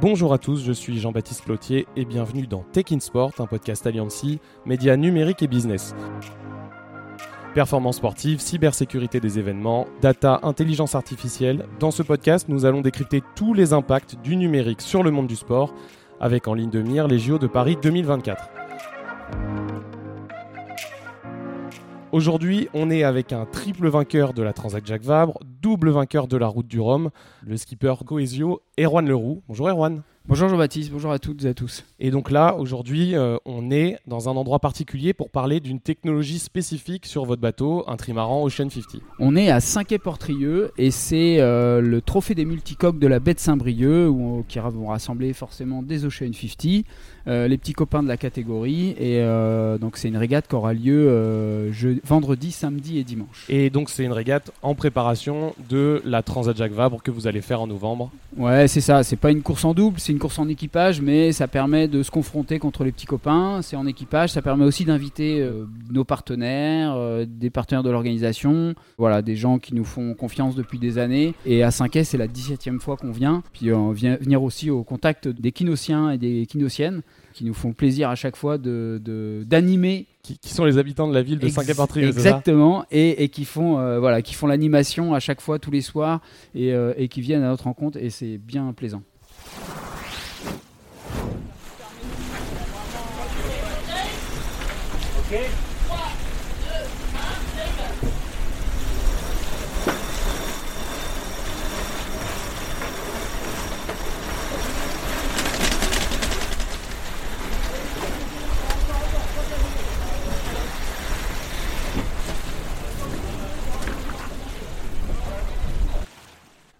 Bonjour à tous, je suis Jean-Baptiste Plotier et bienvenue dans Tech in Sport, un podcast Alliancy, médias numériques et business. Performance sportive, cybersécurité des événements, data, intelligence artificielle. Dans ce podcast, nous allons décrypter tous les impacts du numérique sur le monde du sport, avec en ligne de mire les JO de Paris 2024. Aujourd'hui, on est avec un triple vainqueur de la Transat Jacques Vabre, double vainqueur de la Route du Rhum, le skipper Coesio, Erwan Leroux. Bonjour Erwan. Bonjour Jean-Baptiste, bonjour à toutes et à tous. Et donc là, aujourd'hui, euh, on est dans un endroit particulier pour parler d'une technologie spécifique sur votre bateau, un trimaran Ocean 50. On est à Saint-Quay-Portrieux et c'est euh, le trophée des multicoques de la baie de Saint-Brieuc où, qui vont rassembler forcément des Ocean 50, euh, les petits copains de la catégorie. Et donc c'est une régate qui aura lieu vendredi, samedi et dimanche. Et donc c'est une régate en préparation de la Transat Jacques Vabre que vous allez faire en novembre. Ouais, c'est ça. C'est pas une course en double, c'est une course en équipage, mais ça permet de se confronter contre les petits copains. C'est en équipage, ça permet aussi d'inviter euh, nos partenaires, euh, des partenaires de l'organisation, voilà, des gens qui nous font confiance depuis des années. Et à 5 c'est la 17e fois qu'on vient. Puis on vient venir aussi au contact des kinosiens et des kinosiennes qui nous font plaisir à chaque fois de d'animer qui, sont les habitants de la ville de Saint-Quay-Portrieux. Exactement, et, et, qui font euh, voilà, qui font l'animation à chaque fois tous les soirs et, et qui viennent à notre rencontre et c'est bien plaisant.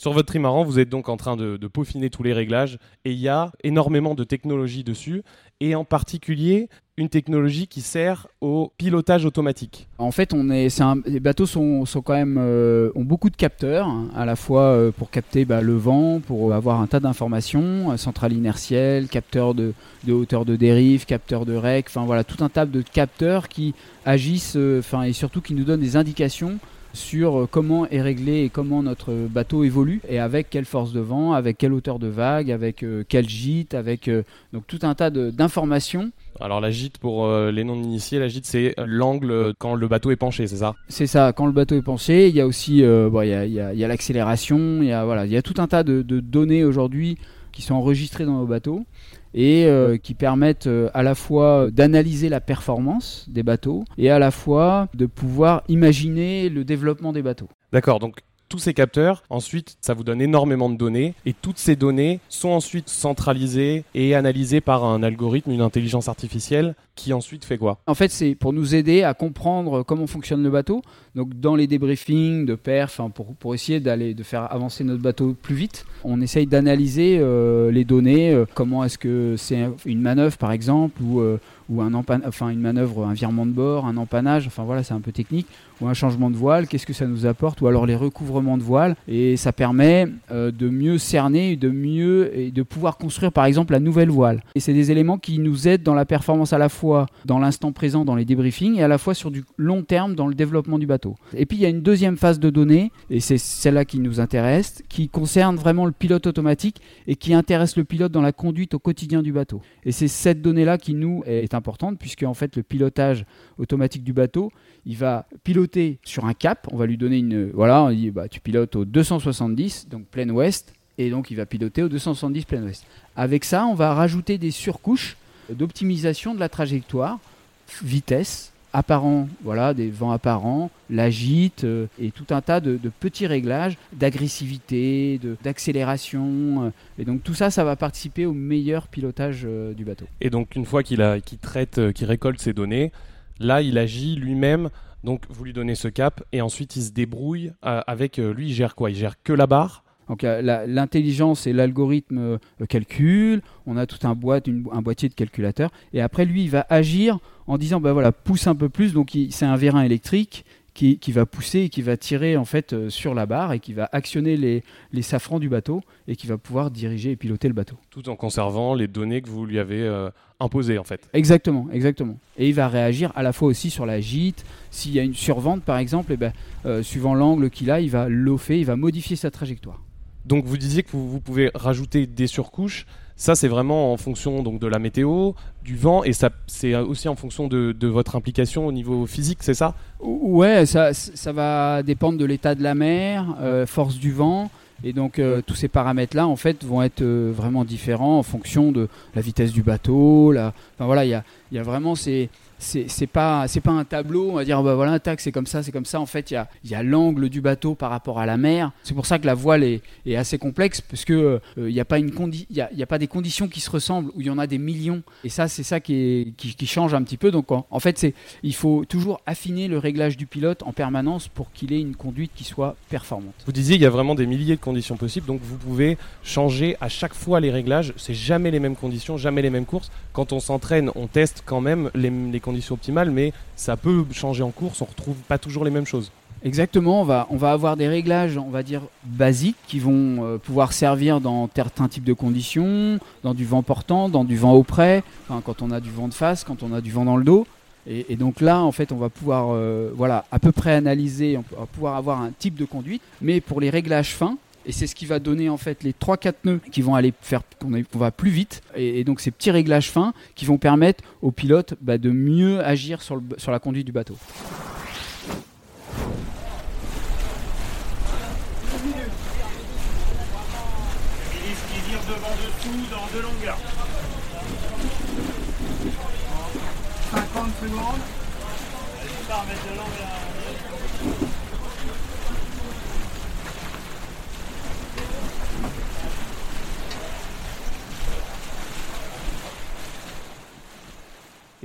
Sur votre trimaran, vous êtes donc en train de, peaufiner tous les réglages et il y a énormément de technologies dessus et en particulier une technologie qui sert au pilotage automatique. En fait, on est, les bateaux sont, quand même, euh, ont beaucoup de capteurs, à la fois euh, pour capter bah, le vent, pour avoir un tas d'informations, euh, centrale inertielle, capteur de, hauteur de dérive, capteur de rec, enfin voilà, tout un tas de capteurs qui agissent, enfin et surtout qui nous donnent des indications sur euh, comment est réglé et comment notre bateau évolue et avec quelle force de vent, avec quelle hauteur de vague, avec euh, quel gîte, avec euh, donc tout un tas d'informations. Alors la gîte pour les non-initiés, la gîte c'est l'angle quand le bateau est penché, c'est ça? C'est ça, quand le bateau est penché, il y a aussi il y a, y a l'accélération, il y a voilà, il y a tout un tas de, de données aujourd'hui qui sont enregistrées dans nos bateaux et euh, qui permettent euh, à la fois d'analyser la performance des bateaux et à la fois de pouvoir imaginer le développement des bateaux. D'accord, donc tous ces capteurs, ensuite, ça vous donne énormément de données et toutes ces données sont ensuite centralisées et analysées par un algorithme, une intelligence artificielle qui ensuite fait quoi? En fait, c'est pour nous aider à comprendre comment fonctionne le bateau. Donc, dans les débriefings de perf, pour, pour essayer d'aller de faire avancer notre bateau plus vite, on essaye d'analyser euh, les données. Euh, comment est-ce que c'est une manœuvre, par exemple, ou euh, ou un enfin une manœuvre, un virement de bord, un empannage, enfin voilà, c'est un peu technique, ou un changement de voile, qu'est-ce que ça nous apporte, ou alors les recouvrements de voile, et ça permet euh, de mieux cerner, de mieux et de pouvoir construire par exemple la nouvelle voile. Et c'est des éléments qui nous aident dans la performance à la fois dans l'instant présent, dans les débriefings, et à la fois sur du long terme dans le développement du bateau. Et puis il y a une deuxième phase de données, et c'est celle-là qui nous intéresse, qui concerne vraiment le pilote automatique et qui intéresse le pilote dans la conduite au quotidien du bateau. Et c'est cette donnée-là qui nous est importante puisque en fait le pilotage automatique du bateau, il va piloter sur un cap, on va lui donner une voilà, on dit bah, tu pilotes au 270 donc plein ouest et donc il va piloter au 270 plein ouest. Avec ça, on va rajouter des surcouches d'optimisation de la trajectoire, vitesse, apparent, voilà, des vents apparents, la gîte euh, et tout un tas de, petits réglages d'agressivité, d'accélération. Euh, et donc tout ça, ça va participer au meilleur pilotage euh, du bateau. Et donc une fois qu'il qu'il traite, qu'il récolte ces données, là il agit lui-même. Donc vous lui donnez ce cap et ensuite il se débrouille avec lui. Il gère quoi? Il gère que la barre donc l'intelligence et l'algorithme calculent, on a tout un, boîte, un boîtier de calculateur, et après lui il va agir en disant bah voilà pousse un peu plus, donc c'est un vérin électrique qui, va pousser et qui va tirer en fait euh, sur la barre et qui va actionner les, les, safrans du bateau et qui va pouvoir diriger et piloter le bateau. Tout en conservant les données que vous lui avez euh, imposées en fait. Exactement, exactement. Et il va réagir à la fois aussi sur la gîte. S'il y a une survente par exemple, et eh ben, euh, suivant l'angle qu'il a, il va l'offer, il va modifier sa trajectoire. Donc vous disiez que vous, vous pouvez rajouter des surcouches. Ça, c'est vraiment en fonction donc, de la météo, du vent, et ça, c'est aussi en fonction de, de votre implication au niveau physique, c'est ça? Ouais, ça, ça va dépendre de l'état de la mer, euh, force du vent. Et donc euh, tous ces paramètres-là, en fait, vont être euh, vraiment différents en fonction de la vitesse du bateau. La... Enfin voilà, il y a, il y a vraiment ces, c'est pas c'est pas un tableau on va dire bah voilà tac c'est comme ça c'est comme ça. En fait il y a, y a l'angle du bateau par rapport à la mer. C'est pour ça que la voile est, est assez complexe parce que euh, il y a pas une y y a pas des conditions qui se ressemblent où il y en a des millions. Et ça c'est ça qui, est, qui, qui change un petit peu. Donc en, en fait c'est il faut toujours affiner le réglage du pilote en permanence pour qu'il ait une conduite qui soit performante. Vous disiez il y a vraiment des milliers de conditions possibles, donc vous pouvez changer à chaque fois les réglages. C'est jamais les mêmes conditions, jamais les mêmes courses. Quand on s'entraîne, on teste quand même les, les conditions optimales, mais ça peut changer en course. On retrouve pas toujours les mêmes choses. Exactement, on va, on va avoir des réglages, on va dire, basiques qui vont euh, pouvoir servir dans certains types de conditions, dans du vent portant, dans du vent auprès, enfin, quand on a du vent de face, quand on a du vent dans le dos. Et, donc là, en fait, on va pouvoir euh, voilà, à peu près analyser, on va pouvoir avoir un type de conduite, mais pour les réglages fins, et c'est ce qui va donner en fait les 3-4 nœuds qui vont aller faire qu'on va plus vite. Et, donc ces petits réglages fins qui vont permettre au pilote bah, de mieux agir sur, la conduite du bateau. Dans deux longueurs. 50 secondes. De l'angle.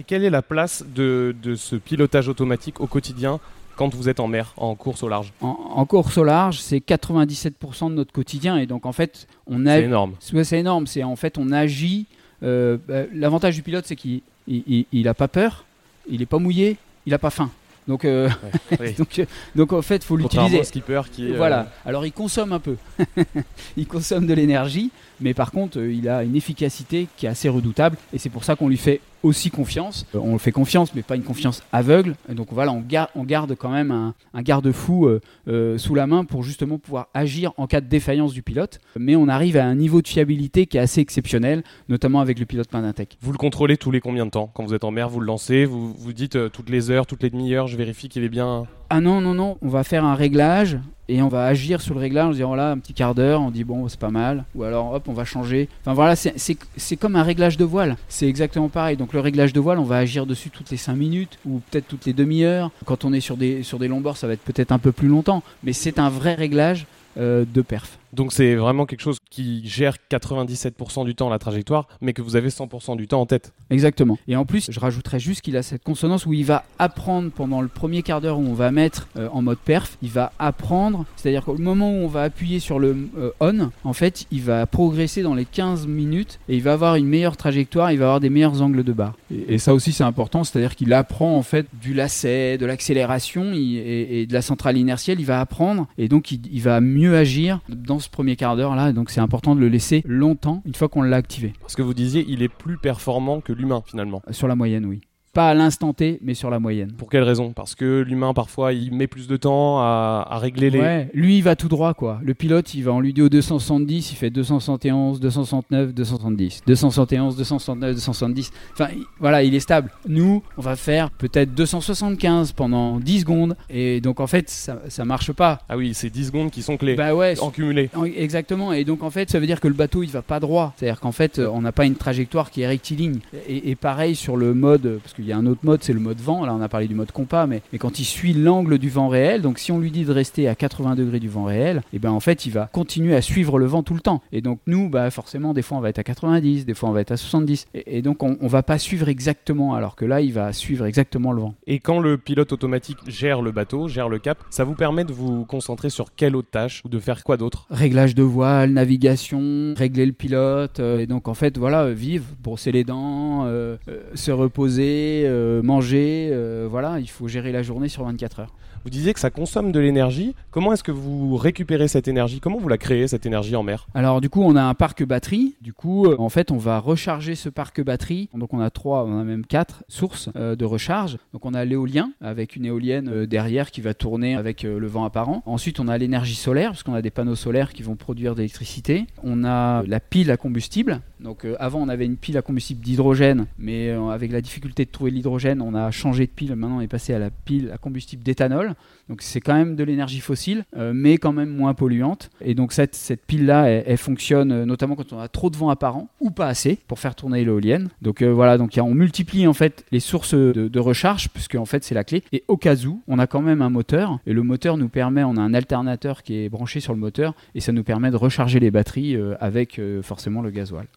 Quelle est la place de, de ce pilotage automatique au quotidien quand vous êtes en mer, en course au large En, en course au large, c'est 97% de notre quotidien. Et donc en fait, on a C'est énorme. Ouais, c'est énorme. C'est en fait on agit. euh, bah, L'avantage du pilote, c'est qu'il il, il- il a pas peur, il est pas mouillé, il a pas faim. Donc, euh, Oui. donc, euh, donc en fait, faut l'utiliser. skipper qui est, euh, Voilà. Alors il consomme un peu. il consomme de l'énergie, mais par contre, euh, il a une efficacité qui est assez redoutable. Et c'est pour ça qu'on lui fait aussi confiance. Euh, on le fait confiance, mais pas une confiance aveugle. Et donc voilà, on, gar- on garde quand même un, garde-fou euh, euh, sous la main pour justement pouvoir agir en cas de défaillance du pilote. Mais on arrive à un niveau de fiabilité qui est assez exceptionnel, notamment avec le pilote Pandintech. Vous le contrôlez tous les combien de temps? Quand vous êtes en mer, vous le lancez, vous vous dites euh, toutes les heures, toutes les demi-heures, je vérifie qu'il est bien. Ah non, non, non, on va faire un réglage et on va agir sur le réglage en disant voilà, un petit quart d'heure, on dit bon, c'est pas mal. Ou alors hop, on va changer. Enfin voilà, c'est- comme un réglage de voile. C'est exactement pareil. Donc le réglage de voile, on va agir dessus toutes les 5 minutes ou peut-être toutes les demi-heures. Quand on est sur des, sur des longs bords, ça va être peut-être un peu plus longtemps. Mais c'est un vrai réglage euh, de perf. Donc c'est vraiment quelque chose qui gère 97% du temps la trajectoire, mais que vous avez 100% du temps en tête. Exactement. Et en plus, je rajouterais juste qu'il a cette consonance où il va apprendre pendant le premier quart d'heure où on va mettre euh, en mode perf, il va apprendre, c'est-à-dire qu'au moment où on va appuyer sur le euh, on, en fait, il va progresser dans les 15 minutes et il va avoir une meilleure trajectoire, il va avoir des meilleurs angles de barre. Et, et ça aussi c'est important, c'est-à-dire qu'il apprend en fait Du lacet, de l'accélération et de la centrale inertielle, il va apprendre et donc il, il va mieux agir dans ce premier quart d'heure là. Donc c'est important de le laisser longtemps une fois qu'on l'a activé. Parce que vous disiez, il est plus performant que l'humain finalement. Sur la moyenne, oui. Pas à l'instant T, mais sur la moyenne. Pour quelle raison? Parce que l'humain, parfois, il met plus de temps à, à régler les. Ouais, lui il va tout droit quoi. Le pilote il va en lui dit au 270, il fait 271, 269, 270, 271, 269, 270. Enfin il- voilà, il est stable. Nous, on va faire peut-être 275 pendant 10 secondes et donc en fait ça, ça marche pas. Ah oui, c'est 10 secondes qui sont clés. Bah ouais, en cumulé. en- Exactement, et donc en fait ça veut dire que le bateau il va pas droit, c'est-à-dire qu'en fait on n'a pas une trajectoire qui est rectiligne. Et, et pareil sur le mode, parce qu'il y a un autre mode, c'est le mode vent, là on a parlé du mode compas, mais, mais quand il suit l'angle du vent réel, donc si on lui dit de rester à 80 degrés du vent réel, et ben en fait il va continuer à suivre le vent tout le temps. Et donc nous, bah forcément des fois on va être à 90, des fois on va être à 70, et, et donc on, on va pas suivre exactement, alors que là il va suivre exactement le vent. Et quand le pilote automatique gère le bateau, gère le cap, ça vous permet de vous concentrer sur quelle autre tâche ou de faire quoi d'autre? Réglage de voile, navigation, régler le pilote. euh, et donc en fait, voilà, vivre, brosser les dents, euh, euh, se reposer, manger. euh, voilà, il faut gérer la journée sur 24 heures. Vous disiez que ça consomme de l'énergie. Comment est-ce que vous récupérez cette énergie? Comment vous la créez, cette énergie en mer? Alors du coup, on a un parc batterie. Du coup, euh, en fait, on va recharger ce parc batterie. Donc on a trois, on a même quatre sources euh, de recharge. Donc on a l'éolien avec une éolienne euh, derrière qui va tourner avec le vent apparent. Ensuite, on a l'énergie solaire parce qu'on a des panneaux solaires qui vont produire de l'électricité. On a la pile à combustible. Donc avant, on avait une pile à combustible d'hydrogène, mais avec la difficulté de trouver l'hydrogène, on a changé de pile. Maintenant, on est passé à la pile à combustible d'éthanol. Donc c'est quand même de l'énergie fossile, euh, mais quand même moins polluante. Et donc cette, pile-là, elle, fonctionne euh, notamment quand on a trop de vent apparent ou pas assez pour faire tourner l'éolienne. Donc euh, voilà, donc on multiplie en fait les sources de, de recharge, puisque en fait c'est la clé. Et au cas où, on a quand même un moteur, et le moteur nous permet, on a un alternateur qui est branché sur le moteur, et ça nous permet de recharger les batteries avec forcément le gasoil.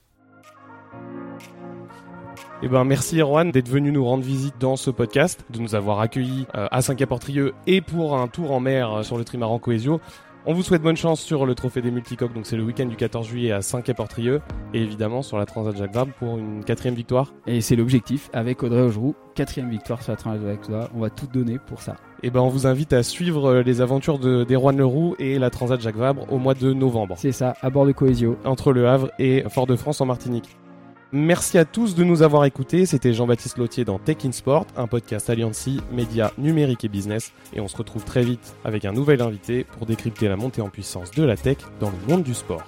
Eh ben, merci Erwan d'être venu nous rendre visite dans ce podcast, de nous avoir accueillis euh, à Saint-Caportrieux et pour un tour en mer euh, sur le trimaran Coesio. On vous souhaite bonne chance sur le trophée des multicoques, donc c'est le week-end du 14 juillet à Saint-Caportrieux, et évidemment sur la Transat Jacques Vabre pour une quatrième victoire. Et c'est l'objectif avec Audrey Augeroux, quatrième victoire sur la Transat On va tout donner pour ça. Et ben, on vous invite à suivre euh, les aventures de- d'Erwan Leroux et la Transat Jacques Vabre au mois de novembre, C'est ça, à bord de Coesio. entre Le Havre et Fort-de-France en Martinique. Merci à tous de nous avoir écoutés. C'était Jean-Baptiste Lautier dans Tech in Sport, un podcast Alliancy, médias numériques et business. Et on se retrouve très vite avec un nouvel invité pour décrypter la montée en puissance de la tech dans le monde du sport.